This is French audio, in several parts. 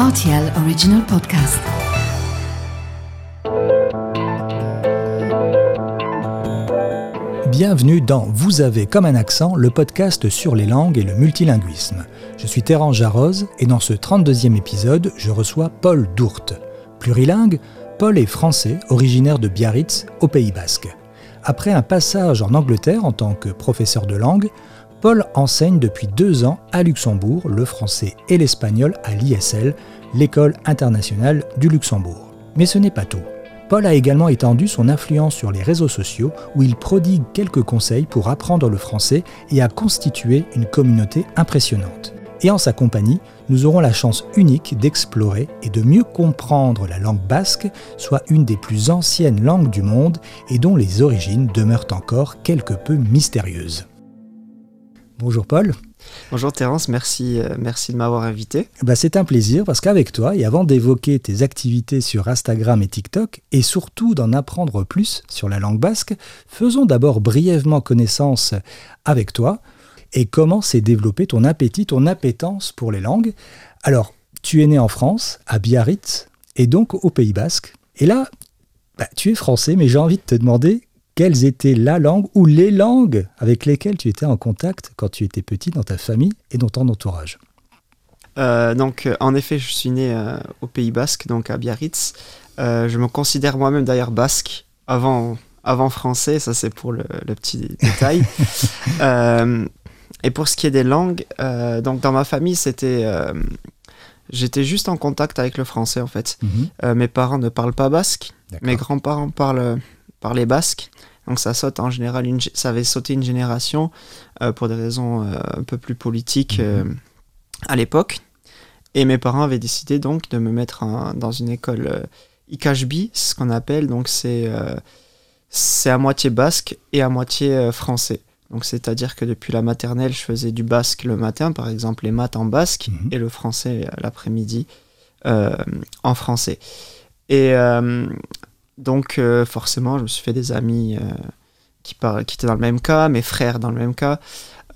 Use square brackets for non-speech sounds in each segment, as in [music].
RTL Original Podcast. Bienvenue dans Vous avez comme un accent, le podcast sur les langues et le multilinguisme. Je suis Terence Jarroz et dans ce 32e épisode, je reçois Paul Dourte. Plurilingue, Paul est français, originaire de Biarritz, au Pays Basque. Après un passage en Angleterre en tant que professeur de langue, Paul enseigne depuis deux ans à Luxembourg le français et l'espagnol à l'ISL, l'école internationale du Luxembourg. Mais ce n'est pas tout. Paul a également étendu son influence sur les réseaux sociaux où il prodigue quelques conseils pour apprendre le français et a constitué une communauté impressionnante. Et en sa compagnie, nous aurons la chance unique d'explorer et de mieux comprendre la langue basque, soit une des plus anciennes langues du monde et dont les origines demeurent encore quelque peu mystérieuses. Bonjour Paul. Bonjour Terence, merci, euh, merci de m'avoir invité. Bah, c'est un plaisir parce qu'avec toi, et avant d'évoquer tes activités sur Instagram et TikTok, et surtout d'en apprendre plus sur la langue basque, faisons d'abord brièvement connaissance avec toi et comment s'est développé ton appétit, ton appétence pour les langues. Alors, tu es né en France, à Biarritz, et donc au Pays basque. Et là, bah, tu es français, mais j'ai envie de te demander quelles étaient la langue ou les langues avec lesquelles tu étais en contact quand tu étais petit dans ta famille et dans ton entourage euh, donc, euh, en effet, je suis né euh, au Pays Basque, donc à Biarritz. je me considère moi-même d'ailleurs basque avant, avant français, ça c'est pour le, petit détail. [laughs] et pour ce qui est des langues, donc dans ma famille, c'était j'étais juste en contact avec le français en fait. Mhm. mes parents ne parlent pas basque, mes grands-parents parlent, parlent basque. Donc ça saute en général, une, ça avait sauté une génération euh, pour des raisons euh, un peu plus politiques mhm. euh, à l'époque. Et mes parents avaient décidé donc de me mettre dans une école IKHB, ce qu'on appelle, donc c'est c'est à moitié basque et à moitié français. Donc c'est-à-dire que depuis la maternelle, je faisais du basque le matin, par exemple les maths en basque, mhm. et le français l'après-midi en français. Et donc euh, forcément, je me suis fait des amis euh, qui, qui étaient dans le même cas, mes frères dans le même cas.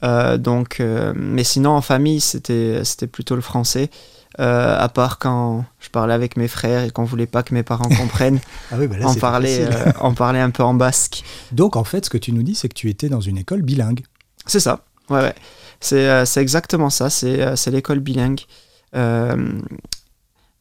Euh, donc, mais sinon, en famille, c'était plutôt le français. à part quand je parlais avec mes frères et qu'on voulait pas que mes parents comprennent, [laughs] ah oui, bah on, parlait, on parlait un peu en basque. Donc en fait, ce que tu nous dis, c'est que tu étais dans une école bilingue. C'est ça, ouais, ouais. C'est exactement ça, c'est l'école bilingue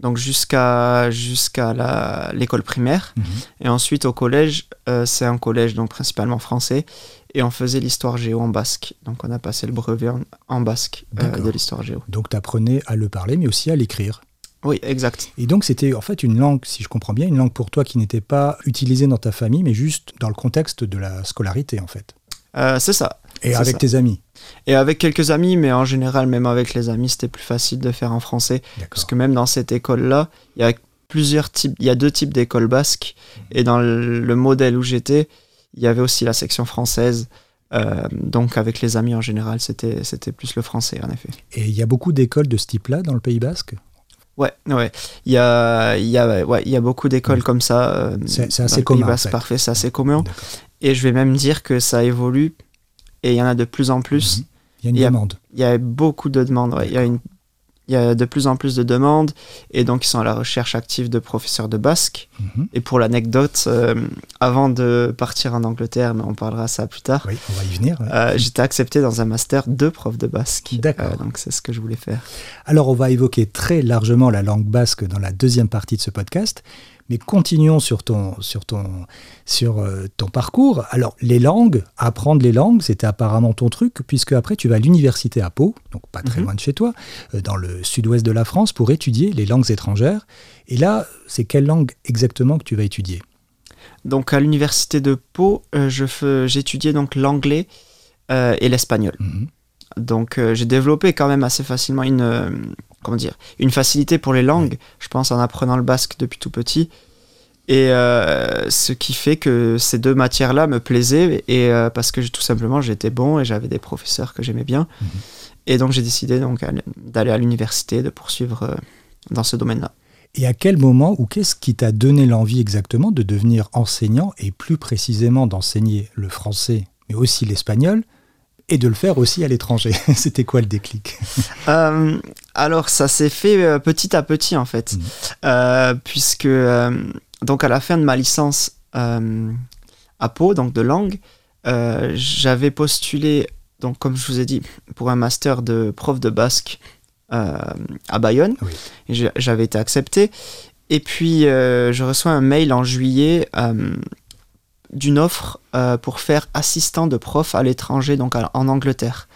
donc jusqu'à jusqu'à l'école primaire. Mhm. Et ensuite au collège, euh, c'est un collège donc principalement français. Et on faisait l'histoire géo en basque. Donc on a passé le brevet en, basque euh, de l'histoire géo. Donc tu apprenais à le parler, mais aussi à l'écrire. Oui, exact. Et donc c'était en fait une langue, si je comprends bien, une langue pour toi qui n'était pas utilisée dans ta famille, mais juste dans le contexte de la scolarité en fait. Euh, c'est ça. Et avec tes amis Et avec quelques amis, mais en général, même avec les amis, c'était plus facile de faire en français. Parce que même dans cette école-là, il y a plusieurs types, il y a deux types d'écoles basques. Et dans le, modèle où j'étais, il y avait aussi la section française. Euh, donc avec les amis en général, c'était, c'était plus le français en effet. Et il y a beaucoup d'écoles de ce type-là dans le Pays basque? Ouais, ouais. Il y a, il y a, ouais, il y a beaucoup d'écoles comme ça. Euh, c'est, assez commun. Pays basque, parfait, c'est assez commun. Et je vais même dire que ça évolue et il y en a de plus en plus. Mhm. Il y a une demande. Il y a beaucoup de demandes. Il, y a une, il y a de plus en plus de demandes et donc ils sont à la recherche active de professeurs de basque. Mhm. Et pour l'anecdote, euh, avant de partir en Angleterre, mais on parlera ça plus tard. Oui, on va y venir. Euh, j'étais accepté dans un master de prof de basque. D'accord. Euh, donc c'est ce que je voulais faire. Alors on va évoquer très largement la langue basque dans la deuxième partie de ce podcast. Mais continuons sur ton, sur ton, sur euh, ton parcours. Alors, les langues, apprendre les langues, c'était apparemment ton truc, puisque après, tu vas à l'université à Pau, donc pas très mhm. loin de chez toi, euh, dans le sud-ouest de la France, pour étudier les langues étrangères. Et là, c'est quelle langue exactement que tu vas étudier? Donc, à l'université de Pau, euh, j'étudiais donc l'anglais et l'espagnol. Mhm. Donc, j'ai développé quand même assez facilement une comment dire, une facilité pour les langues, je pense, en apprenant le basque depuis tout petit. Et euh, ce qui fait que ces deux matières-là me plaisaient, et euh, parce que tout simplement j'étais bon et j'avais des professeurs que j'aimais bien. Mhm. Et donc j'ai décidé donc d'aller à l'université, de poursuivre euh, dans ce domaine-là. Et à quel moment ou qu'est-ce qui t'a donné l'envie exactement de devenir enseignant et plus précisément d'enseigner le français, mais aussi l'espagnol, et de le faire aussi à l'étranger. [laughs] C'était quoi le déclic? Euh, Alors, ça s'est fait euh, petit à petit, en fait. Mmh. puisque, donc, à la fin de ma licence à Pau, donc de langue, j'avais postulé, donc, comme je vous ai dit, pour un master de prof de basque à Bayonne. J'avais été accepté. Et puis, je reçois un mail en juillet d'une offre euh, pour faire assistant de prof à l'étranger, donc en Angleterre.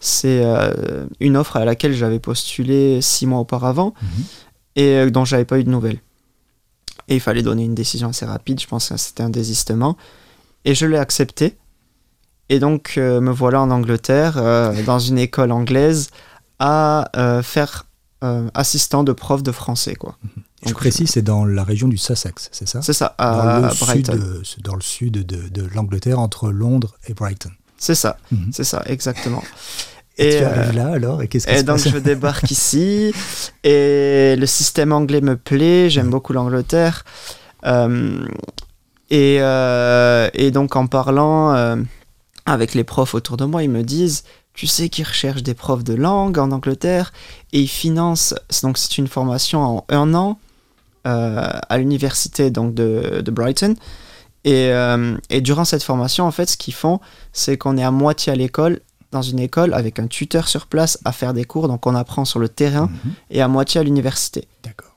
C'est euh, une offre à laquelle j'avais postulé six mois auparavant mhm. et euh, dont j'avais pas eu de nouvelles. Et il fallait donner une décision assez rapide, je pense que c'était un désistement. Et je l'ai accepté. Et donc me voilà en Angleterre, dans une école anglaise, à faire assistant de prof de français. quoi. Mhm. Je précise, c'est dans la région du Sussex, c'est ça? C'est ça, à dans le Brighton. Sud, dans le sud de, l'Angleterre, entre Londres et Brighton. C'est ça, mhm. c'est ça, exactement. [laughs] Et, tu arrives là alors Et qu'est-ce qui se donc je débarque ici et le système anglais me plaît, j'aime beaucoup l'Angleterre. Euh, et, euh, et, donc en parlant euh, avec les profs autour de moi, ils me disent tu sais qu'ils recherchent des profs de langue en Angleterre et ils financent, donc c'est une formation en un an euh, à l'université donc de, Brighton. Et, euh, et, durant cette formation, en fait, ce qu'ils font, c'est qu'on est à moitié à l'école, dans une école, avec un tuteur sur place à faire des cours. Donc on apprend sur le terrain mhm. et à moitié à l'université.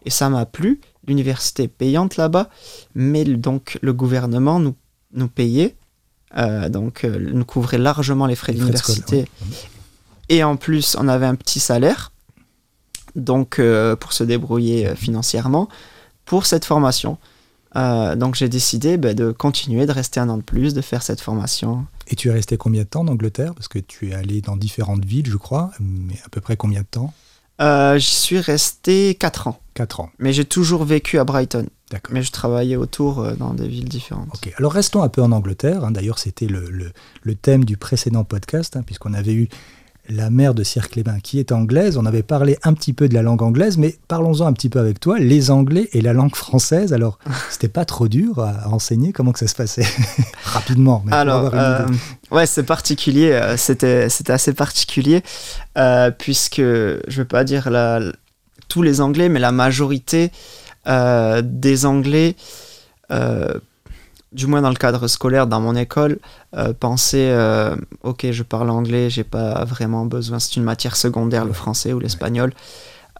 Et ça m'a plu. L'université payante là-bas, mais donc le gouvernement nous, nous payait. Euh, donc nous couvrait largement les frais d'université. Et en plus, on avait un petit salaire donc pour se débrouiller financièrement pour cette formation. Euh, donc j'ai décidé bah, de continuer, de rester un an de plus, de faire cette formation. Et tu es resté combien de temps en Angleterre? Parce que tu es allé dans différentes villes, je crois, mais à peu près combien de temps? Euh, J'y suis resté 4 ans. 4 ans. Mais j'ai toujours vécu à Brighton. D'accord. Mais je travaillais autour euh, dans des villes différentes. Ok, alors restons un peu en Angleterre. Hein. D'ailleurs, c'était le, le, thème du précédent podcast, hein, puisqu'on avait eu la mère de Sir Clébin, qui est anglaise. On avait parlé un petit peu de la langue anglaise, mais parlons-en un petit peu avec toi, les anglais et la langue française. Alors, [laughs] c'était pas trop dur à, enseigner Comment que ça se passait [laughs] Rapidement. Mais Alors, euh, ouais, c'est particulier. Euh, c'était, c'était assez particulier, euh, puisque, je vais pas dire la, tous les anglais, mais la majorité des anglais du moins dans le cadre scolaire, dans mon école, euh, penser euh, ok, je parle anglais, j'ai pas vraiment besoin, c'est une matière secondaire, le français ou l'espagnol.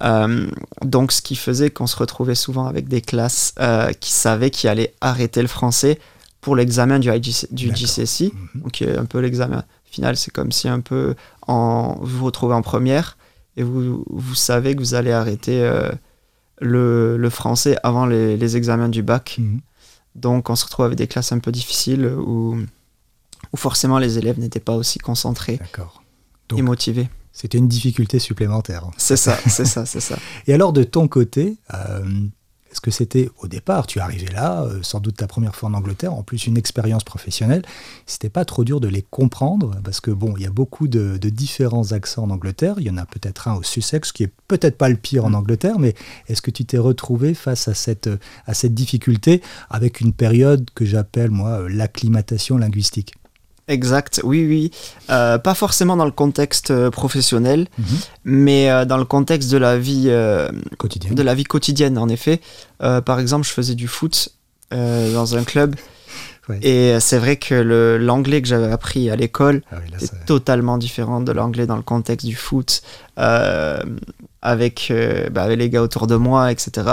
Euh, donc, ce qui faisait qu'on se retrouvait souvent avec des classes qui savaient qu'ils allaient arrêter le français pour l'examen du, du GCSE, mhm. donc un peu l'examen final, c'est comme si un peu en, vous vous retrouvez en première et vous, vous savez que vous allez arrêter le, le, français avant les, les examens du bac. Mhm. Donc on se retrouve avec des classes un peu difficiles où, où forcément les élèves n'étaient pas aussi concentrés et motivés. C'était une difficulté supplémentaire. C'est ça, c'est ça, c'est ça. [laughs] Et alors de ton côté, euh, est-ce que c'était au départ, tu arrivais là, euh, sans doute ta première fois en Angleterre, en plus une expérience professionnelle, c'était pas trop dur de les comprendre Parce que bon, il y a beaucoup de, différents accents en Angleterre, il y en a peut-être un au Sussex qui est peut-être pas le pire en mm. Angleterre, mais est-ce que tu t'es retrouvé face à cette, à cette difficulté avec une période que j'appelle moi euh, l'acclimatation linguistique? Exact, oui, oui. Euh, pas forcément dans le contexte euh, professionnel, mhm. mais euh, dans le contexte de la vie quotidienne. De la vie quotidienne, en effet. par exemple, je faisais du foot dans un club. Et c'est vrai que l'anglais que j'avais appris à l'école ah est totalement différent de l'anglais dans le contexte du foot. Euh, bah, avec, les gars autour de moi, etc.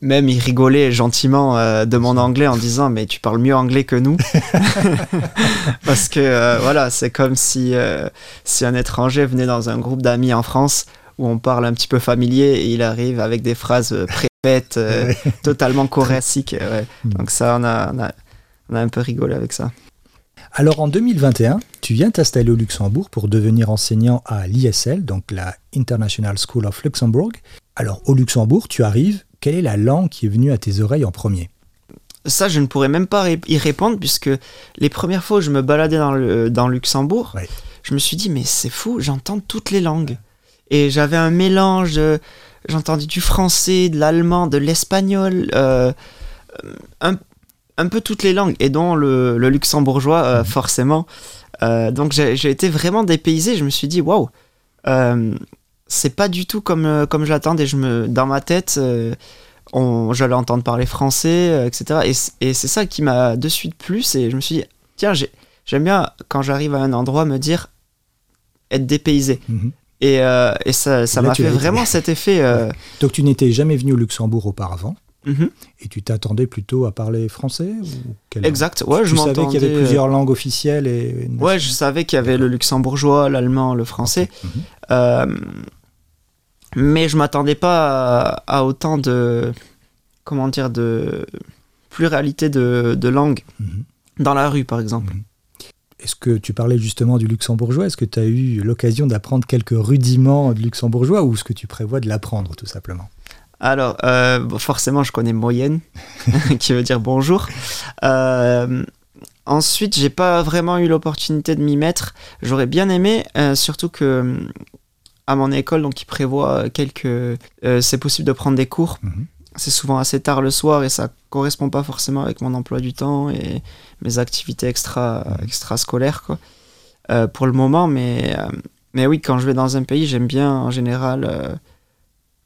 Même ils rigolaient gentiment euh, de mon anglais en disant mais tu parles mieux anglais que nous. [laughs] [laughs] Parce que euh, voilà, c'est comme si, si un étranger venait dans un groupe d'amis en France où on parle un petit peu familier et il arrive avec des phrases préfaites, [laughs] totalement choréciques. Hmm. Donc ça, on a, on a un peu rigolé avec ça. Alors en 2021, tu viens t'installer au Luxembourg pour devenir enseignant à l'ISL, donc la International School of Luxembourg. Alors au Luxembourg, tu arrives, quelle est la langue qui est venue à tes oreilles en premier? Ça, je ne pourrais même pas y répondre puisque les premières fois où je me baladais dans le dans Luxembourg, je me suis dit mais c'est fou, j'entends toutes les langues et j'avais un mélange. J'entendais du français, de l'allemand, de l'espagnol, euh, un, un peu toutes les langues, et dont le, luxembourgeois, euh, mhm. forcément. donc j'ai été vraiment dépaysé. Je me suis dit, waouh, c'est pas du tout comme, comme je l'attendais. Je me, dans ma tête, j'allais entendre parler français, etc. Et, et c'est ça qui m'a de suite plu. Et je me suis dit, tiens, j'aime bien quand j'arrive à un endroit me dire être dépaysé. Mhm. Et, euh, et, ça m'a fait vraiment cet effet. Euh, [laughs] Donc tu n'étais jamais venu au Luxembourg auparavant? Mhm. et tu t'attendais plutôt à parler français ou Exact, ouais, tu je savais qu'il y avait plusieurs langues officielles et... Ouais, je savais qu'il y avait le luxembourgeois, l'allemand, le français. Mhm. Euh, mais je m'attendais pas à, autant de... Comment dire De pluralité de, de langues dans la rue, par exemple. Est-ce que tu parlais justement du luxembourgeois? Est-ce que tu as eu l'occasion d'apprendre quelques rudiments de luxembourgeois ou est-ce que tu prévois de l'apprendre tout simplement? Alors, euh, forcément, je connais moyenne, [laughs] qui veut dire bonjour. Euh, ensuite, j'ai pas vraiment eu l'opportunité de m'y mettre. J'aurais bien aimé, euh, surtout que à mon école, donc, qui prévoit quelques. c'est possible de prendre des cours. Mhm c'est souvent assez tard le soir et ça correspond pas forcément avec mon emploi du temps et mes activités extra, extra scolaires quoi. Euh, pour le moment mais euh, mais oui quand je vais dans un pays j'aime bien en général euh,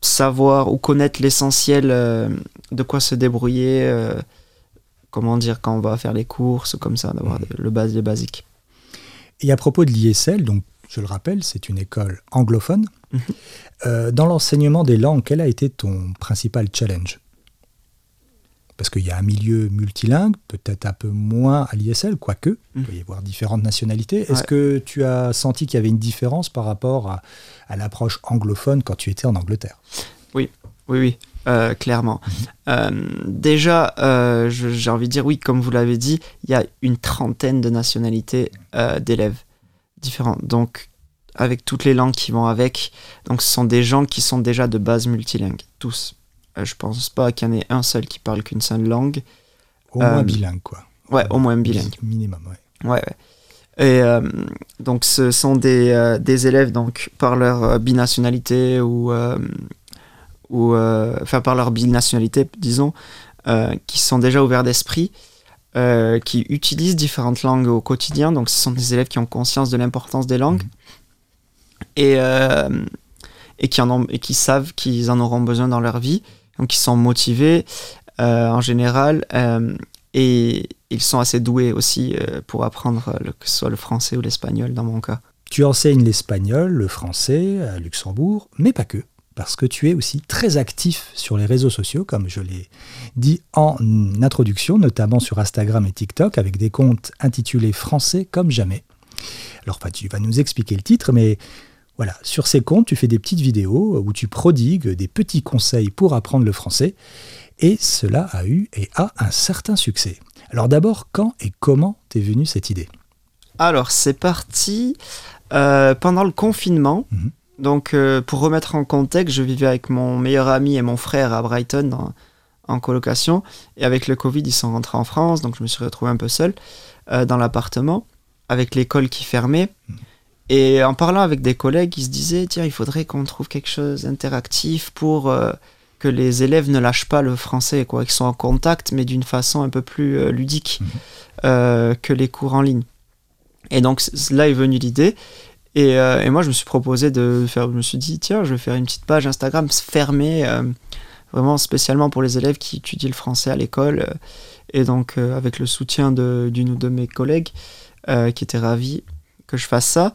savoir ou connaître l'essentiel de quoi se débrouiller comment dire quand on va faire les courses comme ça d'avoir mmh. le base les basiques et à propos de l'ISL donc je le rappelle c'est une école anglophone mmh. Euh, dans l'enseignement des langues, quel a été ton principal challenge? Parce qu'il y a un milieu multilingue, peut-être un peu moins à l'ISL, quoique, il peut y avoir différentes nationalités. Est-ce que tu as senti qu'il y avait une différence par rapport à, l'approche anglophone quand tu étais en Angleterre? Oui, oui, oui. Euh, clairement. Mhm. Euh, déjà, j'ai envie de dire oui, comme vous l'avez dit, il y a une trentaine de nationalités d'élèves différentes. Donc, avec toutes les langues qui vont avec. Donc ce sont des gens qui sont déjà de base multilingues, tous. Euh, je pense pas qu'il y en ait un seul qui parle qu'une seule langue. Au moins euh, bilingue, quoi. Ouais, au moins bilingue. Minimum, ouais. Ouais, ouais. Et euh, donc ce sont des, des, élèves donc par leur binationalité ou, ou enfin par leur binationalité, disons, qui sont déjà ouverts d'esprit. qui utilisent différentes langues au quotidien. Donc, ce sont des élèves qui ont conscience de l'importance des langues. Mhm et, et, qui en ont, et qui savent qu'ils en auront besoin dans leur vie. Donc ils sont motivés euh, en général euh, et ils sont assez doués aussi pour apprendre que ce soit le français ou l'espagnol dans mon cas. Tu enseignes l'espagnol, le français à Luxembourg, mais pas que parce que tu es aussi très actif sur les réseaux sociaux, comme je l'ai dit en introduction, notamment sur Instagram et TikTok, avec des comptes intitulés Français comme jamais. Alors, tu vas nous expliquer le titre, mais voilà, sur ces comptes, tu fais des petites vidéos où tu prodigues des petits conseils pour apprendre le français, et cela a eu et a un certain succès. Alors d'abord, quand et comment t'es venue cette idée? Alors, c'est parti euh, pendant le confinement. Mhm. Donc, euh, pour remettre en contexte, je vivais avec mon meilleur ami et mon frère à Brighton en colocation. Et avec le Covid, ils sont rentrés en France, donc je me suis retrouvé un peu seul euh, dans l'appartement, avec l'école qui fermait. Mhm. Et en parlant avec des collègues, ils se disaient, tiens, il faudrait qu'on trouve quelque chose d'interactif pour euh, que les élèves ne lâchent pas le français, quoi, qu'ils soient en contact, mais d'une façon un peu plus euh, ludique mhm. euh, que les cours en ligne. Et donc là est venue l'idée. Et, et, moi, je me suis proposé de faire, je me suis dit, tiens, je vais faire une petite page Instagram fermée, vraiment spécialement pour les élèves qui étudient le français à l'école. et donc, avec le soutien d'une ou deux de mes collègues qui étaient ravis que je fasse ça.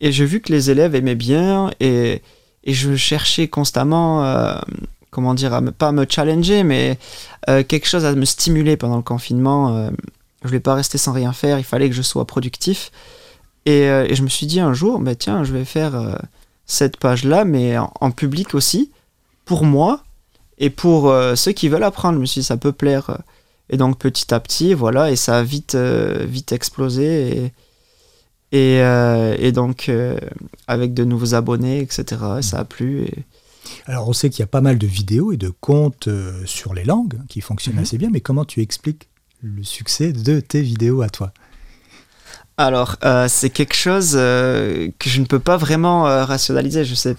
Et j'ai vu que les élèves aimaient bien et, je cherchais constamment, euh, comment dire, à me, pas me challenger, mais euh, quelque chose à me stimuler pendant le confinement. Euh, je voulais pas rester sans rien faire, il fallait que je sois productif. Et, et je me suis dit un jour, bah, tiens, je vais faire cette page-là, mais en, public aussi, pour moi et pour ceux qui veulent apprendre. Je me suis dit, ça peut plaire. Et donc petit à petit, voilà, et ça a vite, vite explosé. Euh, et, donc, euh, avec de nouveaux abonnés, etc., ça a plu. Et... Alors, on sait qu'il y a pas mal de vidéos et de comptes euh, sur les langues qui fonctionnent mhm. assez bien, mais comment tu expliques le succès de tes vidéos à toi? Alors, c'est quelque chose que je ne peux pas vraiment rationaliser. Je sais,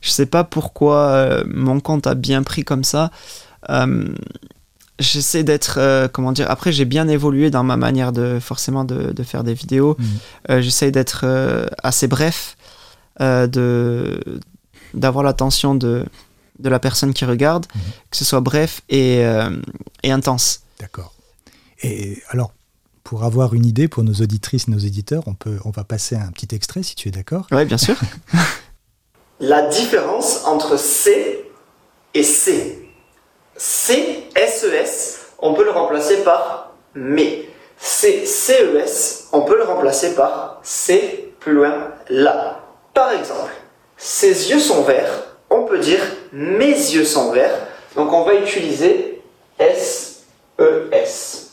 je sais pas pourquoi mon compte a bien pris comme ça. J'essaie d'être, comment dire, après j'ai bien évolué dans ma manière de forcément de, de faire des vidéos. Mmh. j'essaie d'être assez bref, de d'avoir l'attention de, de la personne qui regarde, mmh. que ce soit bref et, et intense. D'accord. Et alors, pour avoir une idée pour nos auditrices, nos éditeurs, on, peut, on va passer un petit extrait si tu es d'accord. Oui, bien sûr. [laughs] La différence entre C et C. C, S-E-S, on peut le remplacer par mais. C-E-S, on peut le remplacer par C, plus loin, là. Par exemple, ses yeux sont verts, on peut dire mes yeux sont verts. Donc on va utiliser S-E-S.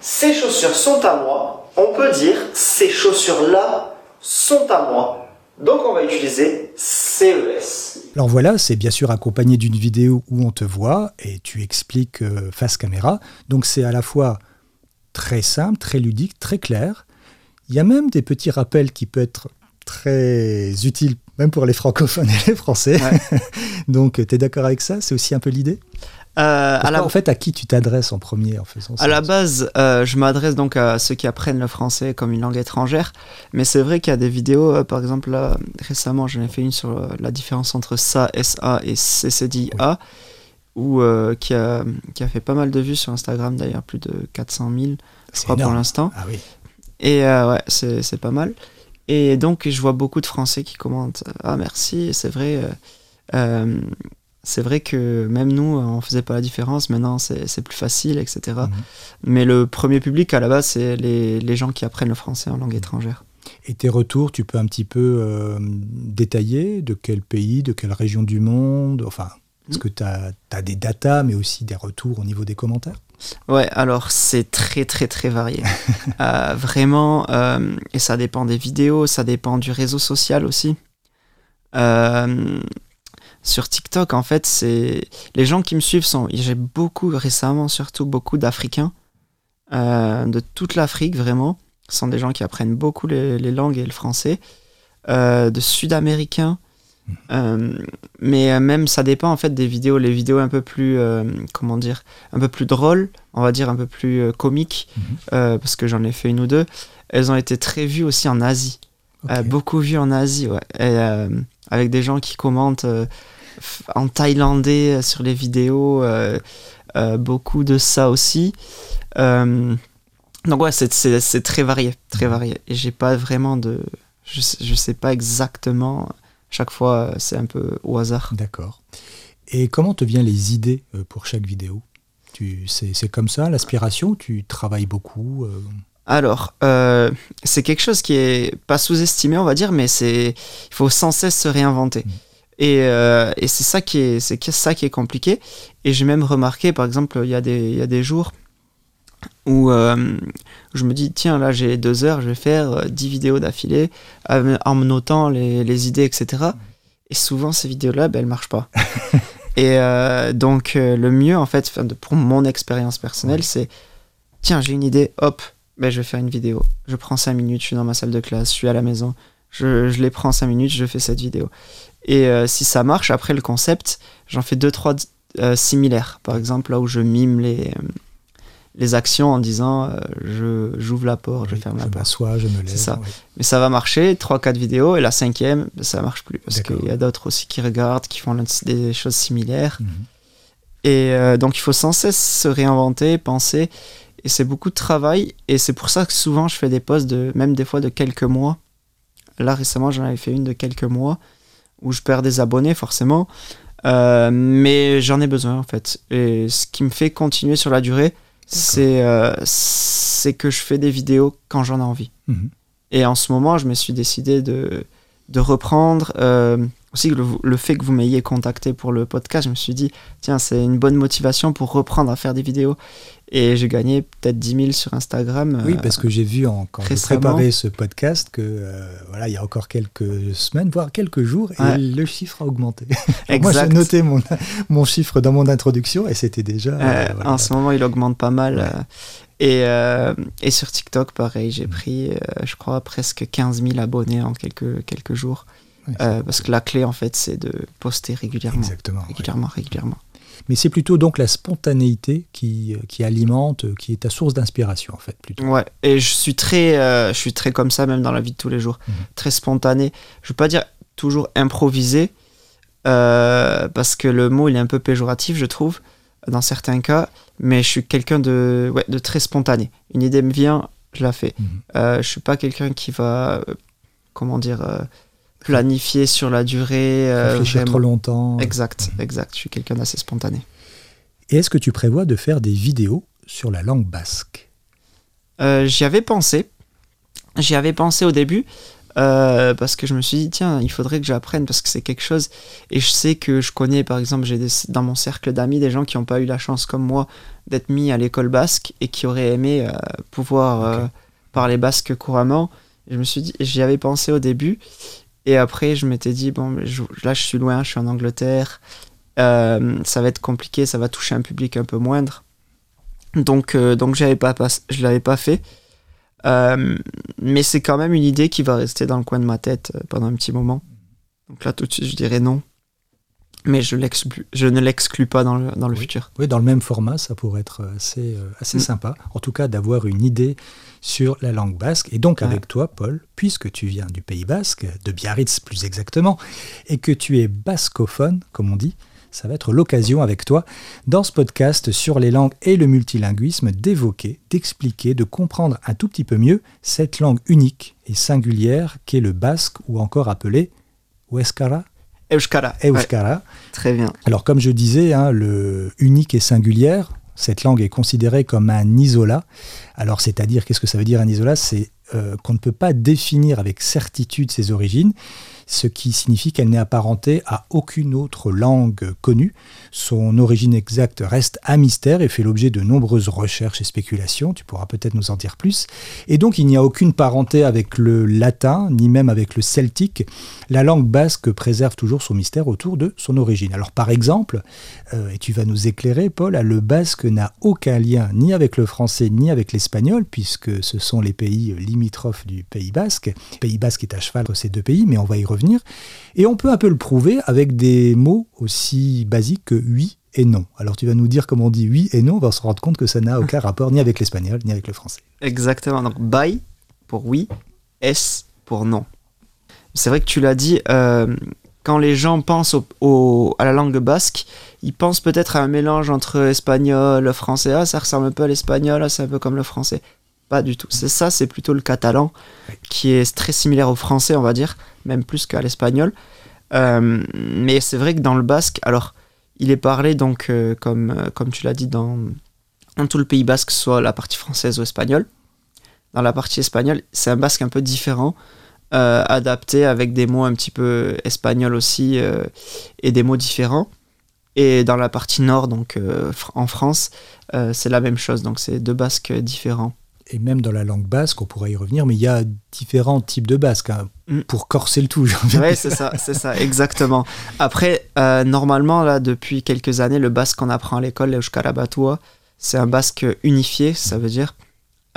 Ces chaussures sont à moi. On peut dire ces chaussures-là sont à moi. Donc on va utiliser CES. Alors voilà, c'est bien sûr accompagné d'une vidéo où on te voit et tu expliques euh, face caméra. Donc c'est à la fois très simple, très ludique, très clair. Il y a même des petits rappels qui peuvent être très utiles même pour les francophones et les français. [laughs] Donc tu es d'accord avec ça? C'est aussi un peu l'idée? Euh, En fait, à qui tu t'adresses en premier en faisant ça À la base, euh, je m'adresse donc à ceux qui apprennent le français comme une langue étrangère. Mais c'est vrai qu'il y a des vidéos, euh, par exemple, là, récemment, j'en ai fait une sur la différence entre ça, SA et CCDA, ou qui, a, qui a fait pas mal de vues sur Instagram d'ailleurs, plus de 400 000, je crois, pour l'instant. Ah oui. Et ouais, c'est pas mal. Et donc, je vois beaucoup de Français qui commentent Ah, merci, c'est vrai c'est vrai que même nous, on faisait pas la différence. Maintenant, c'est plus facile, etc. Mhm. Mais le premier public, à la base, c'est les, les, gens qui apprennent le français en langue étrangère. Et tes retours, tu peux un petit peu euh, détailler de quel pays, de quelle région du monde? Enfin, est-ce mhm. que tu as, as, des datas, mais aussi des retours au niveau des commentaires? Ouais, alors c'est très très très varié. [laughs] Euh, vraiment, euh, et ça dépend des vidéos, ça dépend du réseau social aussi. Euh, sur TikTok, en fait, c'est les gens qui me suivent sont. J'ai beaucoup récemment, surtout beaucoup d'Africains euh, de toute l'Afrique, vraiment. Ce sont des gens qui apprennent beaucoup les, langues et le français, euh, de Sud-Américains. Euh, mais même ça dépend en fait des vidéos, les vidéos un peu plus comment dire, un peu plus drôles, on va dire un peu plus comiques, mhm. parce que j'en ai fait une ou deux. Elles ont été très vues aussi en Asie, beaucoup vues en Asie, ouais. Et, avec des gens qui commentent en thaïlandais euh, sur les vidéos, euh, euh, beaucoup de ça aussi. donc ouais, c'est très varié, très varié. Et j'ai pas vraiment de... Je je sais pas exactement. Chaque fois, c'est un peu au hasard. D'accord. Et comment te viennent les idées pour chaque vidéo? C'est comme ça, l'aspiration? Tu travailles beaucoup alors, c'est quelque chose qui est pas sous-estimé, on va dire, mais c'est il faut sans cesse se réinventer. Mmh. Euh, et, c'est ça, qui est, c'est ça qui est compliqué. Et j'ai même remarqué, par exemple, il y, a des, il y a des jours où euh, je me dis, tiens, là j'ai deux heures, je vais faire 10 euh, vidéos d'affilée en me notant les, les, idées, etc. Et souvent, ces vidéos-là, ben, elles marchent pas. [laughs] et donc, le mieux, en fait, pour mon expérience personnelle, c'est, tiens, j'ai une idée, hop, ben, je vais faire une vidéo. Je prends 5 minutes, je suis dans ma salle de classe, je suis à la maison, je, je les prends 5 minutes, je fais cette vidéo. Et euh, si ça marche, après le concept, j'en fais deux, trois euh, similaires. Par exemple, là où je mime les, euh, les actions en disant je j'ouvre la porte, je ferme la porte. Je m'assois, je me lève. C'est ça. Mais ça va marcher, trois, quatre vidéos, et la cinquième, ça marche plus. Parce qu'il y a d'autres aussi qui regardent, qui font des choses similaires. Mhm. Et donc il faut sans cesse se réinventer, penser. Et c'est beaucoup de travail. Et c'est pour ça que souvent je fais des posts de même des fois de quelques mois. Là récemment j'en avais fait une de quelques mois où je perds des abonnés forcément. Euh, mais j'en ai besoin en fait. Et ce qui me fait continuer sur la durée, c'est euh, c'est que je fais des vidéos quand j'en ai envie. Mhm. Et en ce moment, je me suis décidé de, de reprendre. Euh, aussi, le, le, fait que vous m'ayez contacté pour le podcast, je me suis dit, tiens, c'est une bonne motivation pour reprendre à faire des vidéos. Et j'ai gagné peut-être 10 000 sur Instagram. Oui, parce que j'ai vu en, quand j'ai préparé ce podcast que euh, voilà, il y a encore quelques semaines, voire quelques jours, et le chiffre a augmenté. [laughs] moi, j'ai noté mon, [laughs] mon chiffre dans mon introduction et c'était déjà. Euh, en ce moment, il augmente pas mal. Euh, et, et, sur TikTok, pareil, j'ai mm. pris, je crois, presque 15 000 abonnés en quelques, quelques jours. parce que la clé, en fait, c'est de poster régulièrement. Exactement. Régulièrement, régulièrement. Mais c'est plutôt donc la spontanéité qui, qui alimente, qui est ta source d'inspiration, en fait, plutôt. Ouais, et je suis très, je suis très comme ça, même dans la vie de tous les jours. Mhm. Très spontané. Je veux pas dire toujours improvisé, parce que le mot, il est un peu péjoratif, je trouve, dans certains cas mais je suis quelqu'un de, ouais, de très spontané. Une idée me vient, je la fais. Je mhm. euh, je suis pas quelqu'un qui va, euh, comment dire, euh, planifier sur la durée. Réfléchir trop longtemps. Exact, exact. Je suis quelqu'un d'assez spontané. Et est-ce que tu prévois de faire des vidéos sur la langue basque? J'y avais pensé. J'y avais pensé au début. Euh, parce que je me suis dit, tiens, il faudrait que j'apprenne parce que c'est quelque chose. Et je sais que je connais, par exemple, j'ai dans mon cercle d'amis des gens qui n'ont pas eu la chance comme moi d'être mis à l'école basque et qui auraient aimé euh, pouvoir euh, parler basque couramment. je me suis dit, j'y avais pensé au début. Et après, je m'étais dit, bon, là, je suis loin, je suis en Angleterre. ça va être compliqué, ça va toucher un public un peu moindre. Donc, donc j'avais pas, je l'avais pas fait. Euh, mais c'est quand même une idée qui va rester dans le coin de ma tête euh, pendant un petit moment. Donc là, tout de suite, je dirais non. Mais je, je ne l'exclus pas dans le, dans le futur. Oui, dans le même format, ça pourrait être assez, euh, assez mm. sympa. En tout cas, d'avoir une idée sur la langue basque. Et donc, avec toi, Paul, puisque tu viens du Pays basque, de Biarritz plus exactement, et que tu es bascophone, comme on dit, ça va être l'occasion avec toi, dans ce podcast sur les langues et le multilinguisme, d'évoquer, d'expliquer, de comprendre un tout petit peu mieux cette langue unique et singulière qu'est le basque ou encore appelé Euskara. Euskara. Très bien. Alors comme je disais, hein, le unique et singulière, cette langue est considérée comme un isola. Alors c'est-à-dire, qu'est-ce que ça veut dire un isola? C'est euh, qu'on ne peut pas définir avec certitude ses origines ce qui signifie qu'elle n'est apparentée à aucune autre langue connue. Son origine exacte reste un mystère et fait l'objet de nombreuses recherches et spéculations, tu pourras peut-être nous en dire plus. Et donc il n'y a aucune parenté avec le latin, ni même avec le celtique. La langue basque préserve toujours son mystère autour de son origine. Alors par exemple, euh, et tu vas nous éclairer Paul, le basque n'a aucun lien ni avec le français ni avec l'espagnol, puisque ce sont les pays limitrophes du Pays basque. Le Pays basque est à cheval entre ces deux pays, mais on va y revenir. Et on peut un peu le prouver avec des mots aussi basiques que oui et non. Alors tu vas nous dire comment on dit oui et non, on va se rendre compte que ça n'a aucun [laughs] rapport ni avec l'espagnol ni avec le français. Exactement, donc bye pour oui, s pour non. C'est vrai que tu l'as dit, euh, quand les gens pensent au, à la langue basque, ils pensent peut-être à un mélange entre espagnol, français, ah, ça ressemble un peu à l'espagnol, ah, c'est un peu comme le français. Pas du tout. C'est ça, c'est plutôt le catalan, qui est très similaire au français, on va dire, même plus qu'à l'espagnol. Euh, mais c'est vrai que dans le basque, alors, il est parlé, donc, euh, comme, euh, comme tu l'as dit, dans, dans tout le pays basque, soit la partie française ou espagnole. Dans la partie espagnole, c'est un basque un peu différent, adapté avec des mots un petit peu espagnols aussi, et des mots différents. Et dans la partie nord, donc en France, c'est la même chose, donc c'est deux basques différents et même dans la langue basque, on pourrait y revenir, mais il y a différents types de basque, hein, mm. pour corser le tout. [laughs] Oui, c'est ça, c'est ça, exactement. Après, euh, normalement, là, depuis quelques années, le basque qu'on apprend à l'école, l'Euskara Batua, c'est un basque unifié, ça veut dire.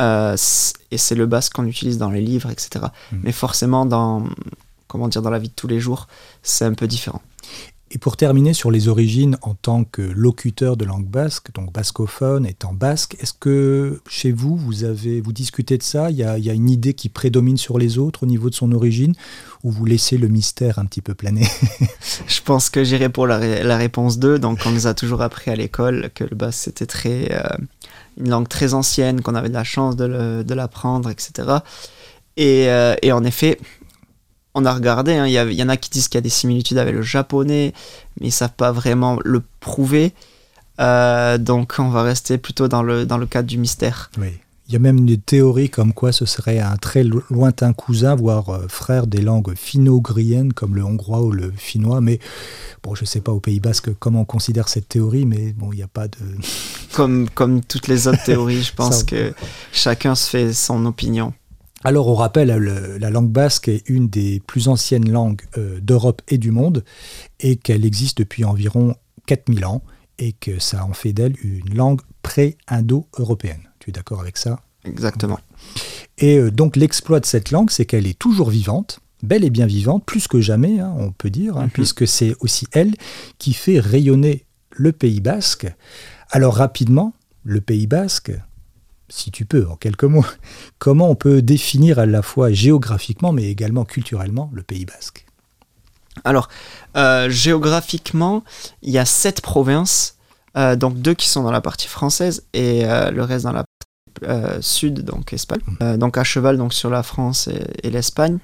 Euh, et c'est le basque qu'on utilise dans les livres, etc. Mm. Mais forcément, dans, comment dire, dans la vie de tous les jours, c'est un peu différent. Et pour terminer sur les origines en tant que locuteur de langue basque, donc bascophone étant basque, est-ce que chez vous, vous avez vous discutez de ça? Il y, a, une idée qui prédomine sur les autres au niveau de son origine? Ou vous laissez le mystère un petit peu planer? [laughs] Je pense que j'irai pour la, réponse 2. Donc on nous a toujours appris à l'école que le basque c'était très euh, une langue très ancienne, qu'on avait de la chance de l'apprendre, etc. Et, euh, et en effet, on a regardé, hein, il y, en a qui disent qu'il y a des similitudes avec le japonais, mais ils savent pas vraiment le prouver. Euh, donc on va rester plutôt dans le, dans le cadre du mystère. Oui. Il y a même des théories comme quoi ce serait un très lointain cousin, voire euh, frère des langues finno-ugriennes comme le hongrois ou le finnois. Mais bon, je ne sais pas au Pays Basque comment on considère cette théorie, mais bon, il n'y a pas de. Comme, comme toutes les autres théories, je [laughs] pense que chacun se fait son opinion. Alors on rappelle, la langue basque est une des plus anciennes langues euh, d'Europe et du monde, et qu'elle existe depuis environ 4000 ans, et que ça en fait d'elle une langue pré-indo-européenne. Tu es d'accord avec ça? Exactement. Et euh, donc l'exploit de cette langue, c'est qu'elle est toujours vivante, bel et bien vivante, plus que jamais, hein, on peut dire, hein, mhm. puisque c'est aussi elle qui fait rayonner le Pays basque. Alors rapidement, le Pays basque, si tu peux, en quelques mots, [laughs] comment on peut définir à la fois géographiquement mais également culturellement le Pays basque? Alors, euh, géographiquement, il y a sept provinces, euh, donc deux qui sont dans la partie française et euh, le reste dans la partie sud, donc Espagne. Mmh. donc à cheval donc sur la France et, l'Espagne.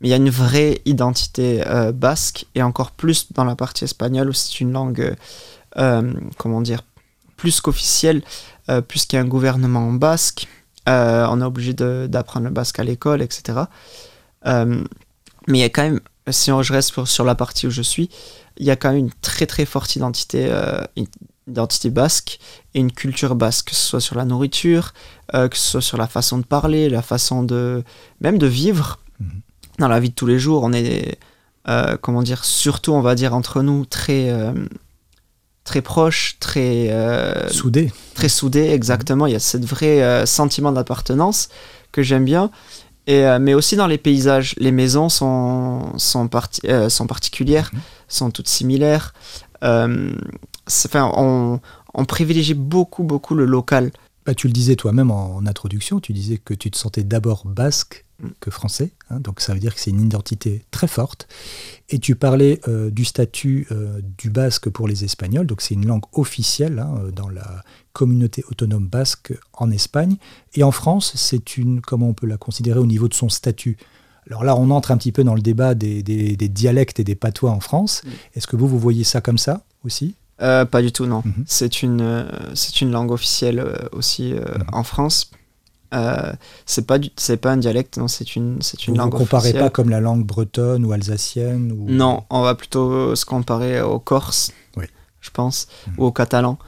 Mais il y a une vraie identité basque et encore plus dans la partie espagnole où c'est une langue, comment dire, plus qu'officielle, puisqu'il y a un gouvernement basque. on est obligé d'apprendre le basque à l'école, etc. mais il y a quand même si je reste sur la partie où je suis, il y a quand même une très très forte identité, euh, identité basque et une culture basque, que ce soit sur la nourriture, euh, que ce soit sur la façon de parler, la façon de même de vivre. Mhm. Dans la vie de tous les jours, on est, euh, comment dire, surtout on va dire entre nous, très très proches, très soudés. Très soudés, exactement. Il y a ce vrai sentiment d'appartenance que j'aime bien. Euh, mais aussi dans les paysages, les maisons sont, sont, euh, sont particulières, mhm. sont toutes similaires. Euh, enfin, on, on, privilégie beaucoup, beaucoup le local. Bah, tu le disais toi-même en, introduction, tu disais que tu te sentais d'abord basque mm. que français, hein, donc ça veut dire que c'est une identité très forte. Et tu parlais du statut du basque pour les Espagnols, donc c'est une langue officielle hein, dans la communauté autonome basque en Espagne. Et en France, c'est une, comment on peut la considérer au niveau de son statut? Alors là, on entre un petit peu dans le débat des, dialectes et des patois en France. Est-ce que vous, vous voyez ça comme ça aussi? Euh, Pas du tout, non. Mhm. C'est une, euh, c'est une langue officielle euh, aussi mhm. en France. c'est pas c'est pas un dialecte, non, c'est une, c'est une vous langue Vous comparez pas comme la langue bretonne ou alsacienne ou... Non, on va plutôt se comparer au corse, oui. je pense, mhm. ou au catalan.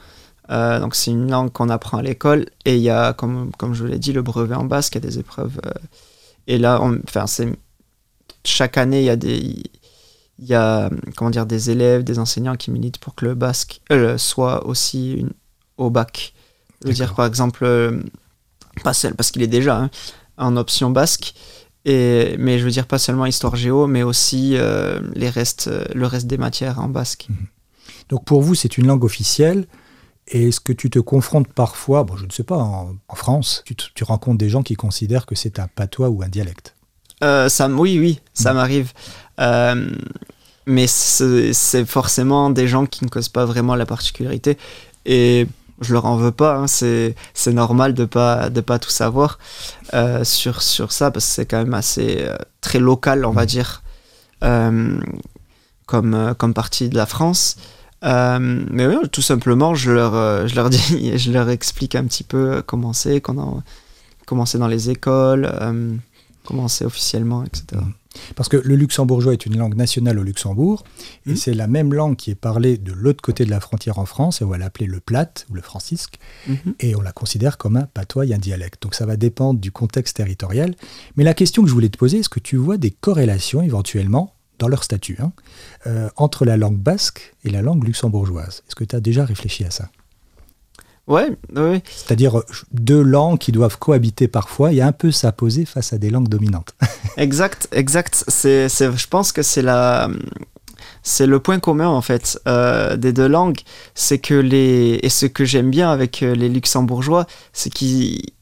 Donc c'est une langue qu'on apprend à l'école et il y a, comme, comme je vous l'ai dit, le brevet en basque, il y a des épreuves. Et là, enfin, c'est chaque année, il y a des il y a comment dire des élèves, des enseignants qui militent pour que le basque euh, soit aussi une, au bac. Je veux dire par exemple pas seul parce qu'il est déjà hein, en option basque. Et, mais je veux dire pas seulement histoire géo, mais aussi les restes, le reste des matières en basque. Mhm. Donc pour vous, c'est une langue officielle. Et est-ce que tu te confrontes parfois, bon, je ne sais pas, en, France, tu, rencontres des gens qui considèrent que c'est un patois ou un dialecte? Euh, ça, Oui, oui, ça mm. m'arrive. Euh, mais c'est forcément des gens qui ne causent pas vraiment la particularité. Et je leur en veux pas, hein, c'est normal de pas de pas tout savoir euh, sur, sur ça, parce que c'est quand même assez très local, on va mm. dire, comme, comme partie de la France. Euh, mais oui, tout simplement, je leur, euh, je leur [laughs] dis, je leur explique un petit peu comment c'est, comment, c'est dans les écoles, euh, comment c'est officiellement, etc. Parce que le luxembourgeois est une langue nationale au Luxembourg, et mmh. c'est la même langue qui est parlée de l'autre côté de la frontière en France, et on va l'appeler le plate ou le francisque, mmh. et on la considère comme un patois et un dialecte. Donc ça va dépendre du contexte territorial. Mais la question que je voulais te poser, est-ce que tu vois des corrélations éventuellement dans leur statut, hein, euh, entre la langue basque et la langue luxembourgeoise? Est-ce que tu as déjà réfléchi à ça? Ouais, oui. C'est-à-dire euh, deux langues qui doivent cohabiter parfois et un peu s'apposer face à des langues dominantes. [laughs] exact, exact. C'est, je pense que c'est la, c'est le point commun en fait euh, des deux langues, c'est que les et ce que j'aime bien avec les luxembourgeois, c'est qu'ils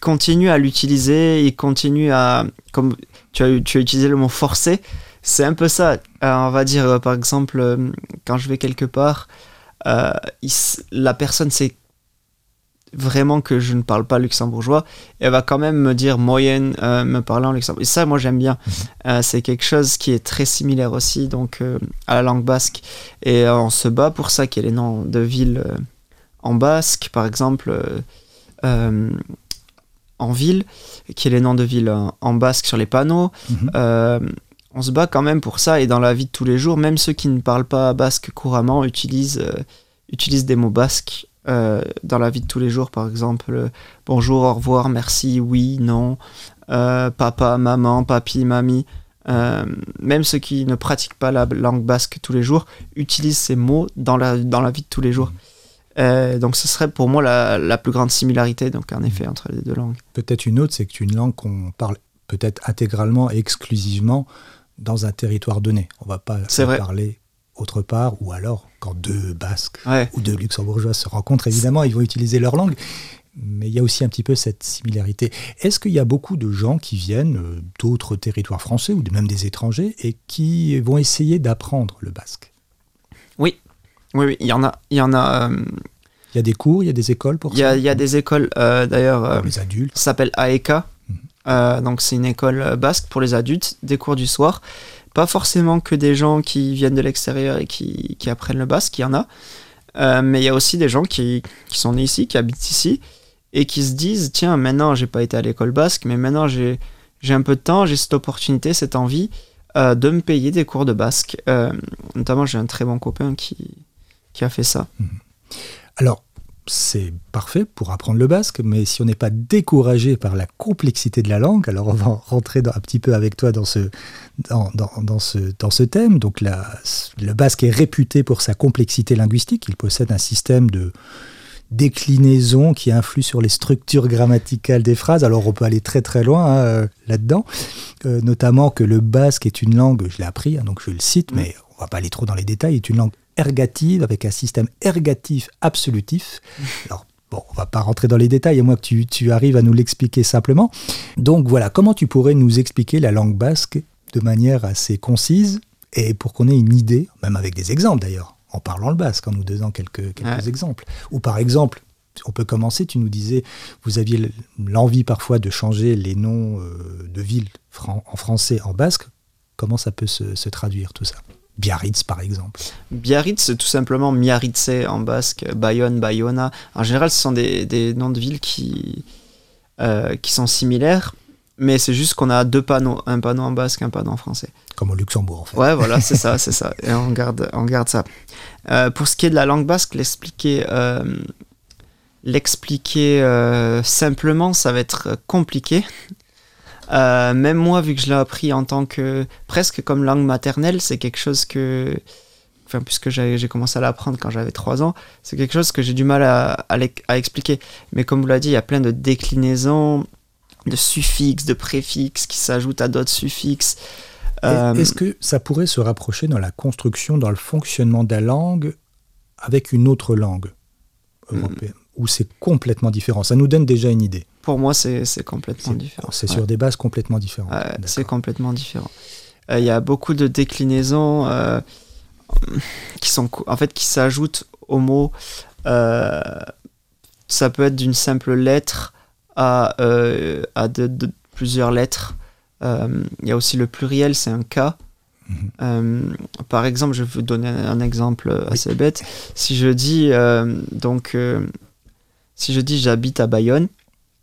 continuent à l'utiliser, ils continuent à comme tu as, tu as utilisé le mot forcer, c'est un peu ça. Euh, on va dire, euh, par exemple, euh, quand je vais quelque part, la personne sait vraiment que je ne parle pas luxembourgeois, elle va quand même me dire moyenne, me parler en luxembourgeois. Et ça, moi, j'aime bien. Mhm. c'est quelque chose qui est très similaire aussi donc, à la langue basque. Et on se bat pour ça, qu'il y ait les noms de villes en basque, par exemple. en ville, qu'il y ait les noms de villes en, basque sur les panneaux. Mhm on se bat quand même pour ça et dans la vie de tous les jours, même ceux qui ne parlent pas basque couramment utilisent, euh, utilisent des mots basques euh, dans la vie de tous les jours, par exemple euh, bonjour, au revoir, merci, oui, non, papa, maman, papi, mamie. même ceux qui ne pratiquent pas la langue basque tous les jours utilisent ces mots dans la, dans la vie de tous les jours. donc ce serait pour moi la, la, plus grande similarité, donc en effet, entre les deux langues. Peut-être une autre, c'est que c'est une langue qu'on parle peut-être intégralement et exclusivement dans un territoire donné. On va pas parler autre part, ou alors quand deux Basques ou deux Luxembourgeois se rencontrent, évidemment, ils vont utiliser leur langue. Mais il y a aussi un petit peu cette similarité. Est-ce qu'il y a beaucoup de gens qui viennent euh, d'autres territoires français ou même des étrangers et qui vont essayer d'apprendre le basque? Oui, oui, oui, il y en a. Il y en a. Euh, il y a des cours, il y a des écoles pour ça? Il y a des écoles, euh, d'ailleurs. pour les adultes. Ça s'appelle AECA. Mhm. donc c'est une école basque pour les adultes, des cours du soir. Pas forcément que des gens qui viennent de l'extérieur et qui, qui, apprennent le basque, il y en a. mais il y a aussi des gens qui, qui, sont nés ici, qui habitent ici, et qui se disent tiens, maintenant j'ai pas été à l'école basque, mais maintenant j'ai un peu de temps, j'ai cette opportunité, cette envie euh, de me payer des cours de basque. Euh, notamment, j'ai un très bon copain qui, qui a fait ça. Mhm. Alors, c'est parfait pour apprendre le basque, mais si on n'est pas découragé par la complexité de la langue, alors on va rentrer un petit peu avec toi dans ce, dans, dans, dans ce, dans ce thème. Donc, la, le basque est réputé pour sa complexité linguistique. Il possède un système de déclinaison qui influe sur les structures grammaticales des phrases. Alors on peut aller très très loin hein, euh, là-dedans, euh, notamment que le basque est une langue, je l'ai appris, hein, donc je le cite, mais on va pas aller trop dans les détails, est une langue ergative avec un système ergatif absolutif. Alors Bon, on va pas rentrer dans les détails, à moins que tu, tu arrives à nous l'expliquer simplement. Donc voilà, comment tu pourrais nous expliquer la langue basque de manière assez concise et pour qu'on ait une idée, même avec des exemples d'ailleurs, en parlant le basque, en nous donnant quelques, quelques exemples. Ou par exemple, on peut commencer, tu nous disais, vous aviez l'envie parfois de changer les noms euh, de villes en français en basque. Comment ça peut se, traduire tout ça? Biarritz, par exemple. Biarritz, c'est tout simplement Miaritze en basque, Bayonne, Bayona. En général, ce sont des, noms de villes qui, euh, qui sont similaires, mais c'est juste qu'on a deux panneaux, un panneau en basque, un panneau en français. Comme au Luxembourg, en fait. Ouais, voilà, c'est ça, c'est ça. Et on garde, on garde ça. Euh, pour ce qui est de la langue basque, l'expliquer, euh, l'expliquer simplement, ça va être compliqué. Même moi, vu que je l'ai appris en tant que presque comme langue maternelle, c'est quelque chose que, enfin, puisque j'ai commencé à l'apprendre quand j'avais 3 ans, c'est quelque chose que j'ai du mal à, à, expliquer. Mais comme vous l'avez dit, il y a plein de déclinaisons, de suffixes, de préfixes qui s'ajoutent à d'autres suffixes. Euh, est-ce que ça pourrait se rapprocher dans la construction, dans le fonctionnement de la langue avec une autre langue européenne? Ou c'est complètement différent? Ça nous donne déjà une idée. Pour moi, c'est complètement différent. C'est sur des bases complètement différentes. c'est complètement différent. Euh, il y a beaucoup de déclinaisons euh, qui sont en fait qui s'ajoutent aux mots. ça peut être d'une simple lettre à, à de, plusieurs lettres. Euh, il y a aussi le pluriel, c'est un cas. Mhm. Euh, par exemple, je vais vous donner un exemple assez bête. Si je dis euh, donc, si je dis j'habite à Bayonne,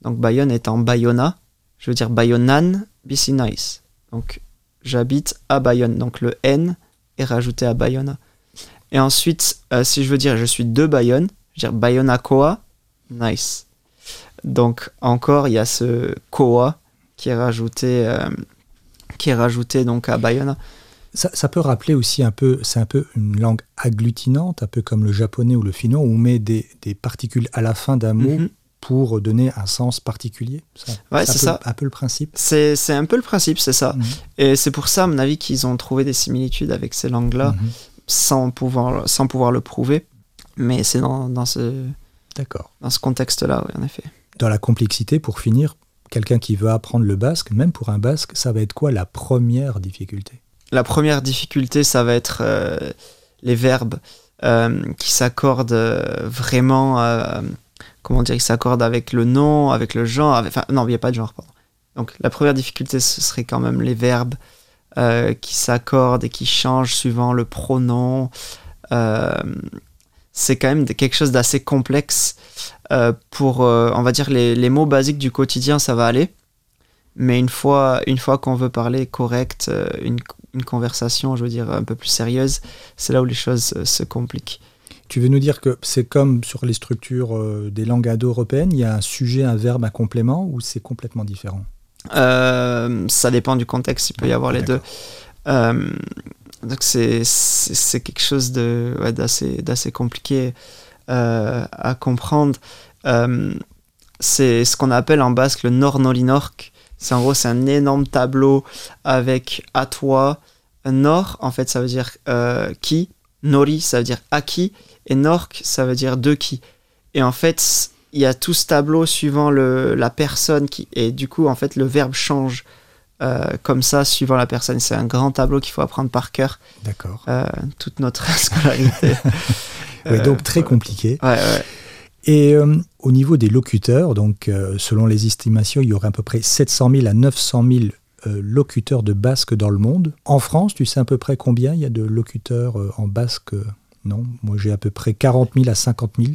donc Bayonne étant Bayona, je veux dire Bayonnan, BC Nice. Donc j'habite à Bayonne. Donc le N est rajouté à Bayona. Et ensuite, si je veux dire je suis de Bayonne, je veux dire Bayona Koa, nice. Donc encore, il y a ce Koa qui est rajouté, euh, qui est rajouté donc à Bayonne. Ça, peut rappeler aussi un peu, c'est un peu une langue agglutinante, un peu comme le japonais ou le finnois, où on met des, des particules à la fin d'un mot mhm. Pour donner un sens particulier. ouais, c'est ça. Un peu le principe. C'est un peu le principe, c'est ça. Mhm. Et c'est pour ça, à mon avis, qu'ils ont trouvé des similitudes avec ces langues-là, mhm. sans, pouvoir, sans pouvoir le prouver. Mais c'est dans, dans, ce, dans ce contexte-là, oui, en effet. Dans la complexité, pour finir, quelqu'un qui veut apprendre le basque, même pour un basque, ça va être quoi la première difficulté? La première difficulté, ça va être euh, les verbes euh, qui s'accordent euh, vraiment, comment dire, ils s'accordent avec le nom, avec le genre, enfin non, il n'y a pas de genre, pardon. Donc la première difficulté, ce serait quand même les verbes qui s'accordent et qui changent suivant le pronom. c'est quand même quelque chose d'assez complexe euh, pour, euh, on va dire, les, mots basiques du quotidien, ça va aller. Mais une fois, une fois qu'on veut parler correct, euh, une, conversation, je veux dire, un peu plus sérieuse, c'est là où les choses se compliquent. Tu veux nous dire que c'est comme sur les structures des langues indo-européennes, il y a un sujet, un verbe, un complément, ou c'est complètement différent? Ça dépend du contexte, il peut y avoir les deux. donc c'est quelque chose d'assez ouais, compliqué. Euh, à comprendre. Euh, c'est ce qu'on appelle en basque le Nornolinork, C'est en gros, c'est un énorme tableau avec à toi, nord, en fait, ça veut dire euh, qui, nori, ça veut dire à qui, et nork, ça veut dire de qui. Et en fait, il y a tout ce tableau suivant le, la personne qui, et du coup, en fait, le verbe change. Euh, comme ça, suivant la personne. C'est un grand tableau qu'il faut apprendre par cœur. D'accord. Euh, toute notre [laughs] scolarité. [laughs] oui, donc très compliqué. Ouais, ouais. Et euh, au niveau des locuteurs, donc euh, selon les estimations, il y aurait à peu près 700 000 à 900 000 euh, locuteurs de basque dans le monde. En France, tu sais à peu près combien il y a de locuteurs en basque Non, moi j'ai à peu près 40 000 à 50 000.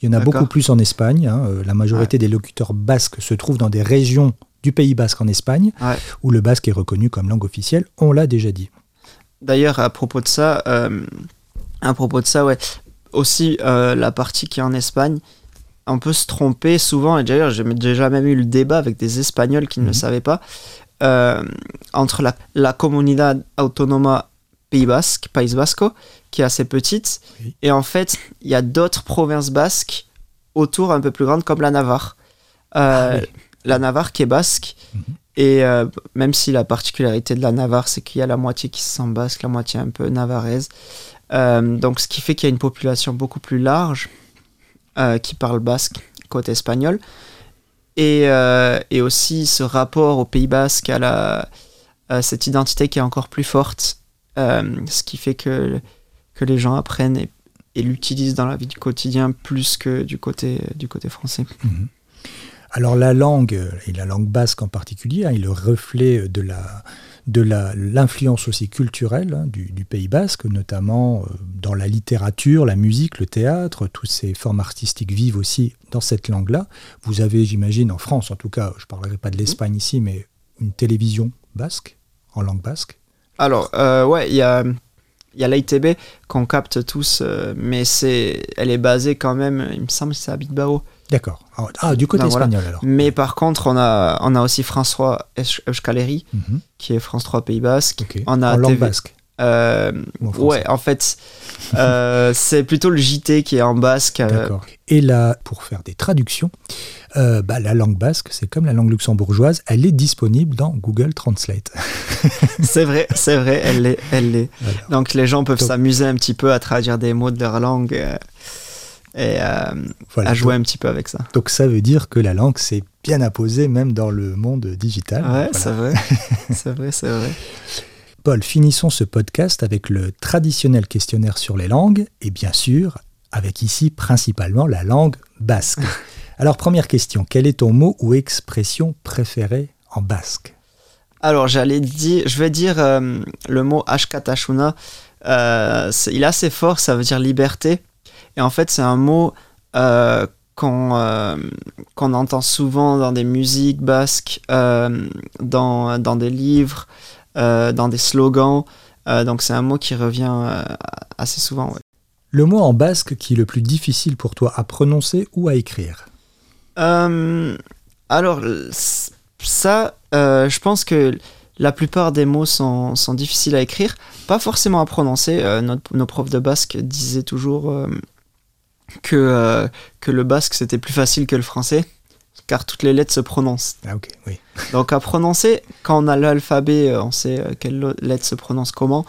Il y en a beaucoup plus en Espagne. Hein. La majorité ouais. des locuteurs basques se trouvent dans des régions du Pays basque en Espagne, ouais. où le basque est reconnu comme langue officielle. On l'a déjà dit. D'ailleurs, à propos de ça, euh, à propos de ça, ouais, aussi euh, la partie qui est en Espagne, on peut se tromper souvent, et d'ailleurs j'ai déjà même eu le débat avec des Espagnols qui mmh. ne le savaient pas, euh, entre la, la Comunidad Autónoma Pays Basque, País Vasco, qui est assez petite, oui. et en fait il y a d'autres provinces basques autour un peu plus grandes comme la Navarre. Euh, ah, oui. La Navarre qui est basque, mmh. et euh, même si la particularité de la Navarre c'est qu'il y a la moitié qui se sent basque, la moitié un peu navarraise, euh, donc, ce qui fait qu'il y a une population beaucoup plus large qui parle basque côté espagnol. Et, et, aussi ce rapport au Pays basque, à, la, à cette identité qui est encore plus forte, ce qui fait que, que les gens apprennent et, et l'utilisent dans la vie du quotidien plus que du côté, du côté français. Mmh. Alors la langue, et la langue basque en particulier, hein, est le reflet de la, de l'influence aussi culturelle hein, du, du, Pays basque, notamment euh, dans la littérature, la musique, le théâtre, toutes ces formes artistiques vivent aussi dans cette langue-là. Vous avez, j'imagine, en France, en tout cas, je ne parlerai pas de l'Espagne ici, mais une télévision basque, en langue basque Alors, euh, ouais, il y a, y a l'ITB qu'on capte tous, euh, mais elle est basée quand même, il me semble que c'est à Bilbao. D'accord. Ah, du côté non, espagnol voilà. alors. Mais par contre, on a, on a aussi François Euskaleri, mm -hmm. qui est France 3 Pays Basque. Okay. On a en langue basque. Euh, ouais, en fait, euh, [laughs] c'est plutôt le JT qui est en basque. D'accord. Et là, pour faire des traductions, euh, bah, la langue basque, c'est comme la langue luxembourgeoise, elle est disponible dans Google Translate. [laughs] c'est vrai, c'est vrai, elle l'est. Elle l'est. Voilà. Donc les gens peuvent s'amuser un petit peu à traduire des mots de leur langue euh, et euh, voilà. à jouer donc, un petit peu avec ça. Donc ça veut dire que la langue s'est bien imposée même dans le monde digital. Ouais, voilà. c'est vrai, [laughs] c'est vrai, c'est vrai. Paul, finissons ce podcast avec le traditionnel questionnaire sur les langues et bien sûr avec ici principalement la langue basque. [laughs] Alors première question, quel est ton mot ou expression préférée en basque? Alors j'allais dire, je vais dire euh, le mot ashkatashuna. Euh, il est assez fort, ça veut dire liberté. Et en fait c'est un mot euh, qu'on qu entend souvent dans des musiques basques, dans, dans des livres. Dans des slogans. Donc c'est un mot qui revient assez souvent. Ouais. Le mot en basque qui est le plus difficile pour toi à prononcer ou à écrire? Alors ça, euh, je pense que la plupart des mots sont, sont, difficiles à écrire, pas forcément à prononcer. Euh, notre, nos profs de basque disaient toujours euh, que, que le basque c'était plus facile que le français car toutes les lettres se prononcent. Ah ok, oui. [laughs] Donc à prononcer, quand on a l'alphabet, on sait quelle lettre se prononce comment.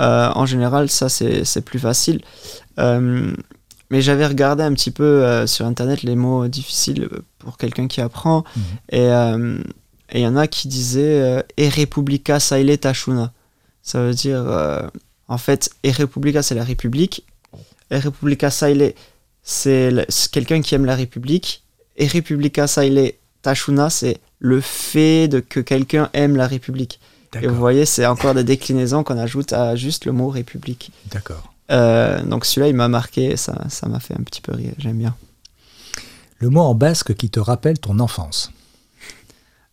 Euh, en général, ça c'est plus facile. Euh, mais j'avais regardé un petit peu euh, sur internet les mots difficiles pour quelqu'un qui apprend. Mhm. Et il y en a qui disaient E Republica Saile Tachuna. Ça veut dire, euh, en fait, E Republica c'est la République. E Republica Saile c'est quelqu'un qui aime la République et Republica Saile Tachuna, c'est le fait de que quelqu'un aime la République. Et vous voyez, c'est encore des déclinaisons qu'on ajoute à juste le mot République. D'accord. Euh, donc celui-là, il m'a marqué, ça ça m'a fait un petit peu rire, j'aime bien. Le mot en basque qui te rappelle ton enfance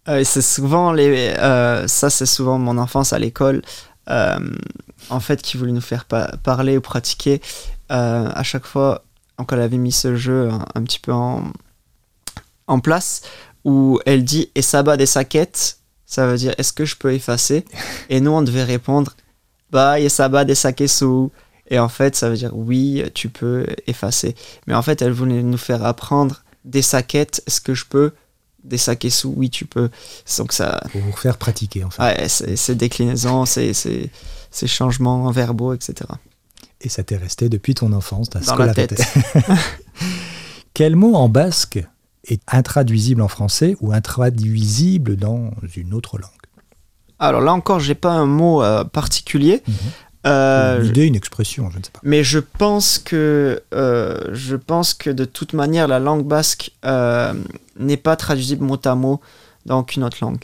euh, C'est souvent les, euh, ça, c'est souvent mon enfance à l'école. en fait, qui voulait nous faire pa parler ou pratiquer. à chaque fois, donc elle avait mis ce jeu un, un petit peu en, en place où elle dit et sabat des saquettes ça veut dire est-ce que je peux effacer? Et nous on devait répondre bah et sabat des sakesu et en fait ça veut dire oui tu peux effacer mais en fait elle voulait nous faire apprendre des saquettes est-ce que je peux des sacs et sous, oui, tu peux. Donc ça. Pour vous faire pratiquer, en fait. Ouais, ces déclinaisons, ces, ces, changements verbaux, etc. Et ça t'est resté depuis ton enfance, ta Dans la tête. [laughs] Quel mot en basque est intraduisible en français ou intraduisible dans une autre langue? Alors là encore, j'ai pas un mot euh, particulier. Mhm. Euh, une idée, une expression, je ne sais pas. Mais je pense que, euh, je pense que de toute manière, la langue basque euh, n'est pas traduisible mot à mot dans aucune autre langue.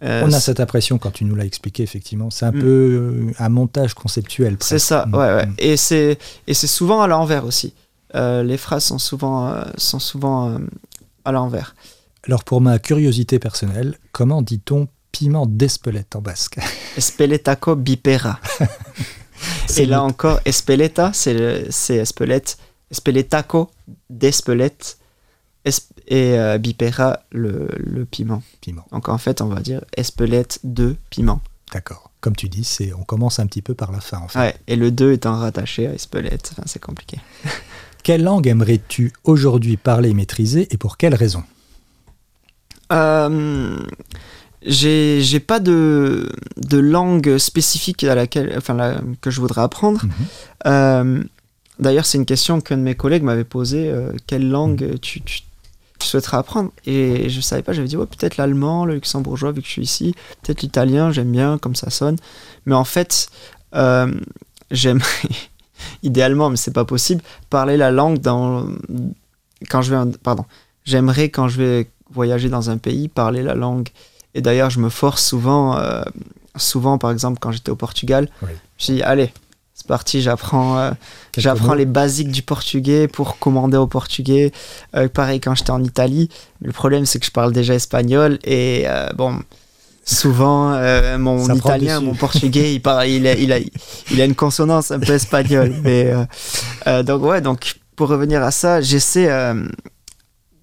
On a cette impression quand tu nous l'as expliqué, effectivement. C'est un mm. peu un montage conceptuel. C'est ça, mm. ouais, ouais. Mm. Et c'est, et c'est souvent à l'envers aussi. les phrases sont souvent, sont souvent à l'envers. Alors, pour ma curiosité personnelle, comment dit-on piment d'Espelette en basque. [laughs] Espeletaco bipera. [laughs] et là encore, Espeleta, c'est Espelette. Espeletaco d'Espelette. Et euh, bipera, le, piment. Piment. Donc en fait, on va dire Espelette de piment. D'accord. Comme tu dis, c'est on commence un petit peu par la fin en fait. Ouais, et le 2 étant rattaché à Espelette, enfin, c'est compliqué. [laughs] Quelle langue aimerais-tu aujourd'hui parler et maîtriser et pour quelle raison? Euh, j'ai pas de, de langue spécifique à laquelle, enfin, que je voudrais apprendre. Mhm. Euh, d'ailleurs, c'est une question qu'un de mes collègues m'avait posée euh, quelle langue mhm. tu, tu, souhaiterais apprendre? Et je savais pas, j'avais dit ouais, peut-être l'allemand, le luxembourgeois, vu que je suis ici, peut-être l'italien, j'aime bien comme ça sonne. Mais en fait, euh, j'aimerais, [laughs] idéalement, mais c'est pas possible, parler la langue dans. Quand je vais. Pardon. J'aimerais, quand je vais voyager dans un pays, parler la langue et d'ailleurs, je me force souvent, euh, souvent par exemple, quand j'étais au Portugal, je dis allez, c'est parti, j'apprends euh, j'apprends les basiques du portugais pour commander au portugais. Euh, pareil quand j'étais en Italie. le problème, c'est que je parle déjà espagnol et bon. Souvent, mon italien, mon portugais, il, parle, il, a, il, a, il a une consonance un peu espagnole. [laughs] Mais, donc, ouais, donc pour revenir à ça, j'essaie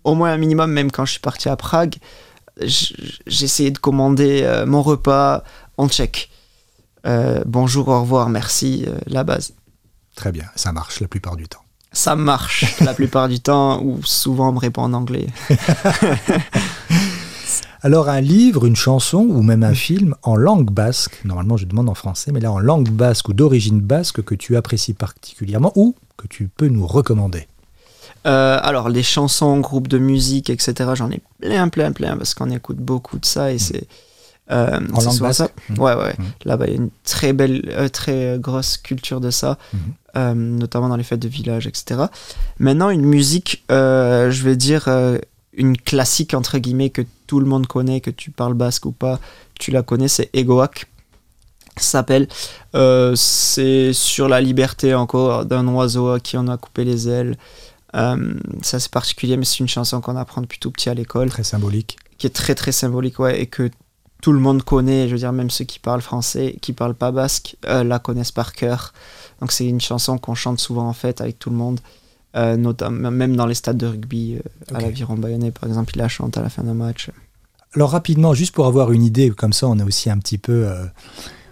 au moins un minimum, même quand je suis parti à Prague, j'essayais de commander euh, mon repas en tchèque. Euh, bonjour, au revoir, merci, euh, la base. Très bien, ça marche la plupart du temps. Ça marche [laughs] la plupart du temps, ou souvent on me répond en anglais. [laughs] Alors un livre, une chanson ou même un film en langue basque, normalement je demande en français, mais là en langue basque ou d'origine basque que tu apprécies particulièrement ou que tu peux nous recommander euh, alors, les chansons, groupes de musique, etc., j'en ai plein, plein, plein, parce qu'on écoute beaucoup de ça et mm. c'est. Euh, en langue ça. Mm. Ouais, ouais. Mm. Là-bas, il y a une très belle, euh, très grosse culture de ça, notamment dans les fêtes de village, etc. Maintenant, une musique, je vais dire, une classique, entre guillemets, que tout le monde connaît, que tu parles basque ou pas, tu la connais, c'est Egoak s'appelle. c'est sur la liberté encore d'un oiseau à qui on a coupé les ailes. Euh, ça c'est particulier, mais c'est une chanson qu'on apprend depuis tout petit à l'école. Très symbolique. Qui est très très symbolique, ouais, et que tout le monde connaît. Je veux dire, même ceux qui parlent français, qui parlent pas basque, euh, la connaissent par cœur. Donc c'est une chanson qu'on chante souvent en fait avec tout le monde. Euh, notamment, même dans les stades de rugby, à l'aviron bayonnais par exemple, il la chante à la fin d'un match. Alors rapidement, juste pour avoir une idée, comme ça on est aussi un petit peu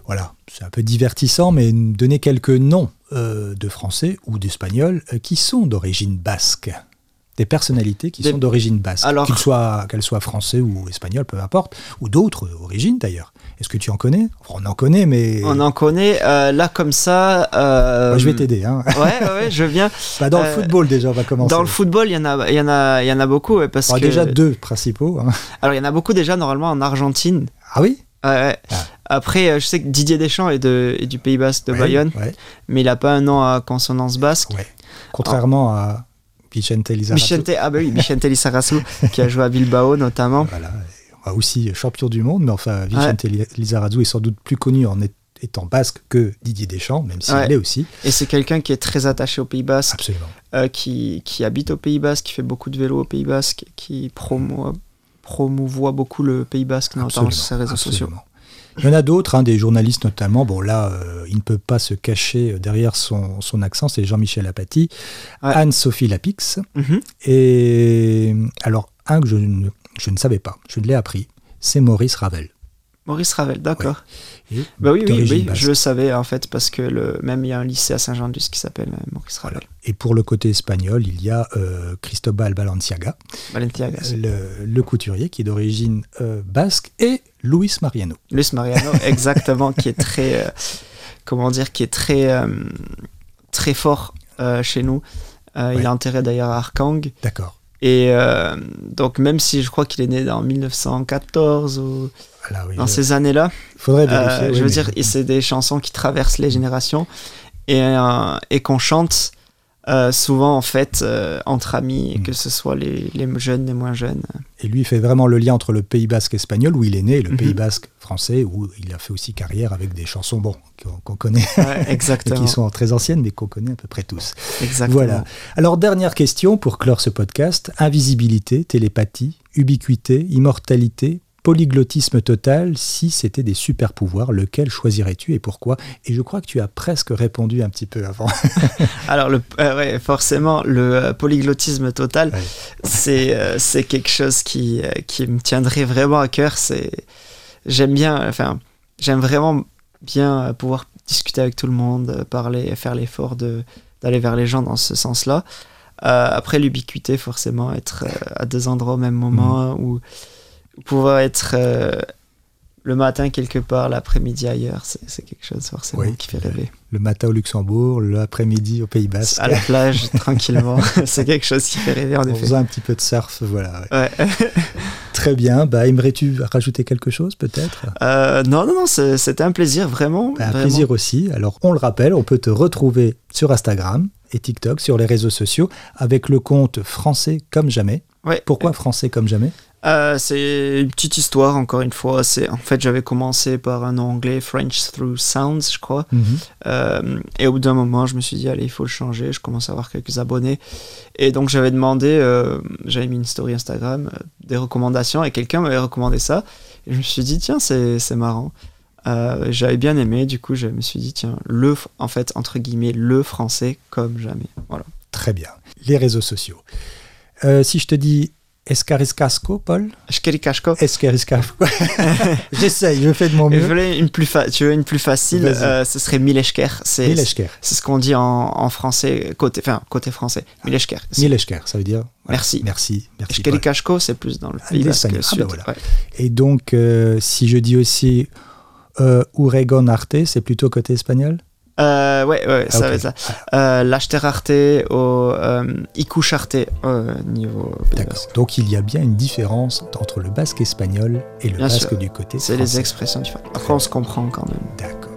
voilà, c'est un peu divertissant, mais donner quelques noms euh, de Français ou d'Espagnols euh, qui sont d'origine basque. Des personnalités qui sont d'origine basque, qu'elles soient, soient français ou espagnols, peu importe, ou d'autres origines d'ailleurs. Est-ce que tu en connais? On en connaît, mais... On en connaît. Euh, là, comme ça... je vais t'aider. Hein. [laughs] Ouais, ouais, je viens. Bah, dans le football, déjà, on va commencer. Dans le football, il y en a, y en a, y en a beaucoup. parce que... Déjà deux principaux. Hein. Alors, il y en a beaucoup déjà, normalement, en Argentine. Ah oui? Ah. Après, euh, je sais que Didier Deschamps est, de, du Pays Basque de Bayonne, mais il n'a pas un nom à consonance basque. Contrairement à Vicente Lizarazu. Vicente, ah bah oui, Vicente Lizarazu, [laughs] qui a joué à Bilbao notamment. Voilà, aussi champion du monde, mais enfin, Vicente Lizarazu est sans doute plus connu en étant basque que Didier Deschamps, même s'il l'est aussi. Et c'est quelqu'un qui est très attaché au Pays Basque. Absolument. Euh, qui, qui, habite au Pays Basque, qui fait beaucoup de vélo au Pays Basque, qui promouvoit, promouvoit beaucoup le Pays Basque, notamment sur ses réseaux sociaux. Il y en a d'autres, hein, des journalistes notamment. Bon, là, euh, il ne peut pas se cacher euh, derrière son, son accent, c'est Jean-Michel Apathy, Anne-Sophie Lapix. Mhm. Et alors, un que je ne, je ne savais pas, je l'ai appris, c'est Maurice Ravel. Maurice Ravel, d'accord. Bah oui, oui, oui je le savais en fait, parce que le, même il y a un lycée à Saint-Jean-d'Us qui s'appelle euh, Maurice Ravel. Et pour le côté espagnol, il y a euh, Cristobal Balenciaga, Balenciaga le, couturier qui est d'origine euh, basque, et Luis Mariano. Luis Mariano, [laughs] exactement, qui est très, comment dire, qui est très, très fort chez nous. Il a intérêt d'ailleurs à Arkang. D'accord. Et donc même si je crois qu'il est né en 1914 ou dans ces années-là. Faudrait vérifier. Euh, je veux dire, c'est des chansons qui traversent les générations et, euh, et qu'on chante euh, souvent en fait entre amis, mm. que ce soit les, les, jeunes, les moins jeunes. Et lui, il fait vraiment le lien entre le Pays Basque espagnol, où il est né, et le Pays mhm. Basque français, où il a fait aussi carrière avec des chansons bon, qu'on connaît, [laughs] exactement. qui sont très anciennes, mais qu'on connaît à peu près tous. Exactement. Voilà. Alors, dernière question pour clore ce podcast invisibilité, télépathie, ubiquité, immortalité, polyglottisme total, si c'était des super pouvoirs, lequel choisirais-tu et pourquoi? Et je crois que tu as presque répondu un petit peu avant. [laughs] Alors, le, euh, forcément, le euh, polyglottisme total, c'est euh, c'est quelque chose qui, qui me tiendrait vraiment à cœur. J'aime bien, enfin, j'aime vraiment bien pouvoir discuter avec tout le monde, parler, faire l'effort d'aller vers les gens dans ce sens-là. après, l'ubiquité, forcément, être à deux endroits au même moment, mmh. ou pouvoir être euh, le matin quelque part, l'après-midi ailleurs, c'est quelque chose forcément qui fait rêver. Le matin au Luxembourg, l'après-midi au Pays bas À la plage, [laughs] tranquillement. [laughs] c'est quelque chose qui fait rêver en, effet. faisant un petit peu de surf, voilà. [laughs] Très bien. Bah, aimerais-tu rajouter quelque chose peut-être? Euh, Non, non, non, c'était un plaisir, vraiment. Bah, un plaisir aussi. Alors, on le rappelle, on peut te retrouver sur Instagram et TikTok, sur les réseaux sociaux, avec le compte français comme jamais. Pourquoi français comme jamais? Euh, c'est une petite histoire, encore une fois. C'est En fait, j'avais commencé par un nom anglais, French Through Sounds, je crois. Mhm. Euh, et au bout d'un moment, je me suis dit, allez, il faut le changer. Je commence à avoir quelques abonnés. Et donc, j'avais demandé, euh, j'avais mis une story Instagram, des recommandations, et quelqu'un m'avait recommandé ça. Et je me suis dit, tiens, c'est marrant. j'avais bien aimé, du coup, je me suis dit, tiens, le, en fait, entre guillemets, le français comme jamais. Voilà. Très bien. Les réseaux sociaux. si je te dis Escariscasco, Paul? Escaricasco. Escariscasco. [laughs] J'essaye, je fais de mon mieux. Je une plus tu veux une plus facile euh, Ce serait Mileshker. C'est C'est ce qu'on dit en, en, français, côté, enfin, côté français. Mileshker. Mileshker, ça veut dire Merci. Merci. merci Escaricasco, c'est plus dans le pays basque ah, ben voilà. Et donc, euh, si je dis aussi euh, Uregon Arte, c'est plutôt côté espagnol? Euh, ouais, ouais, ça va ça. Euh, L'Achterarte au euh, Ikucharte au niveau. D'accord. Donc il y a bien une différence entre le basque espagnol et le basque du côté C'est les expressions différentes. Après, on se comprend quand même. D'accord.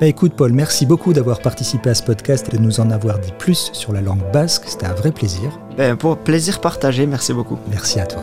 Bah écoute, Paul, merci beaucoup d'avoir participé à ce podcast et de nous en avoir dit plus sur la langue basque. C'était un vrai plaisir. Ben, pour plaisir partagé, merci beaucoup. Merci à toi.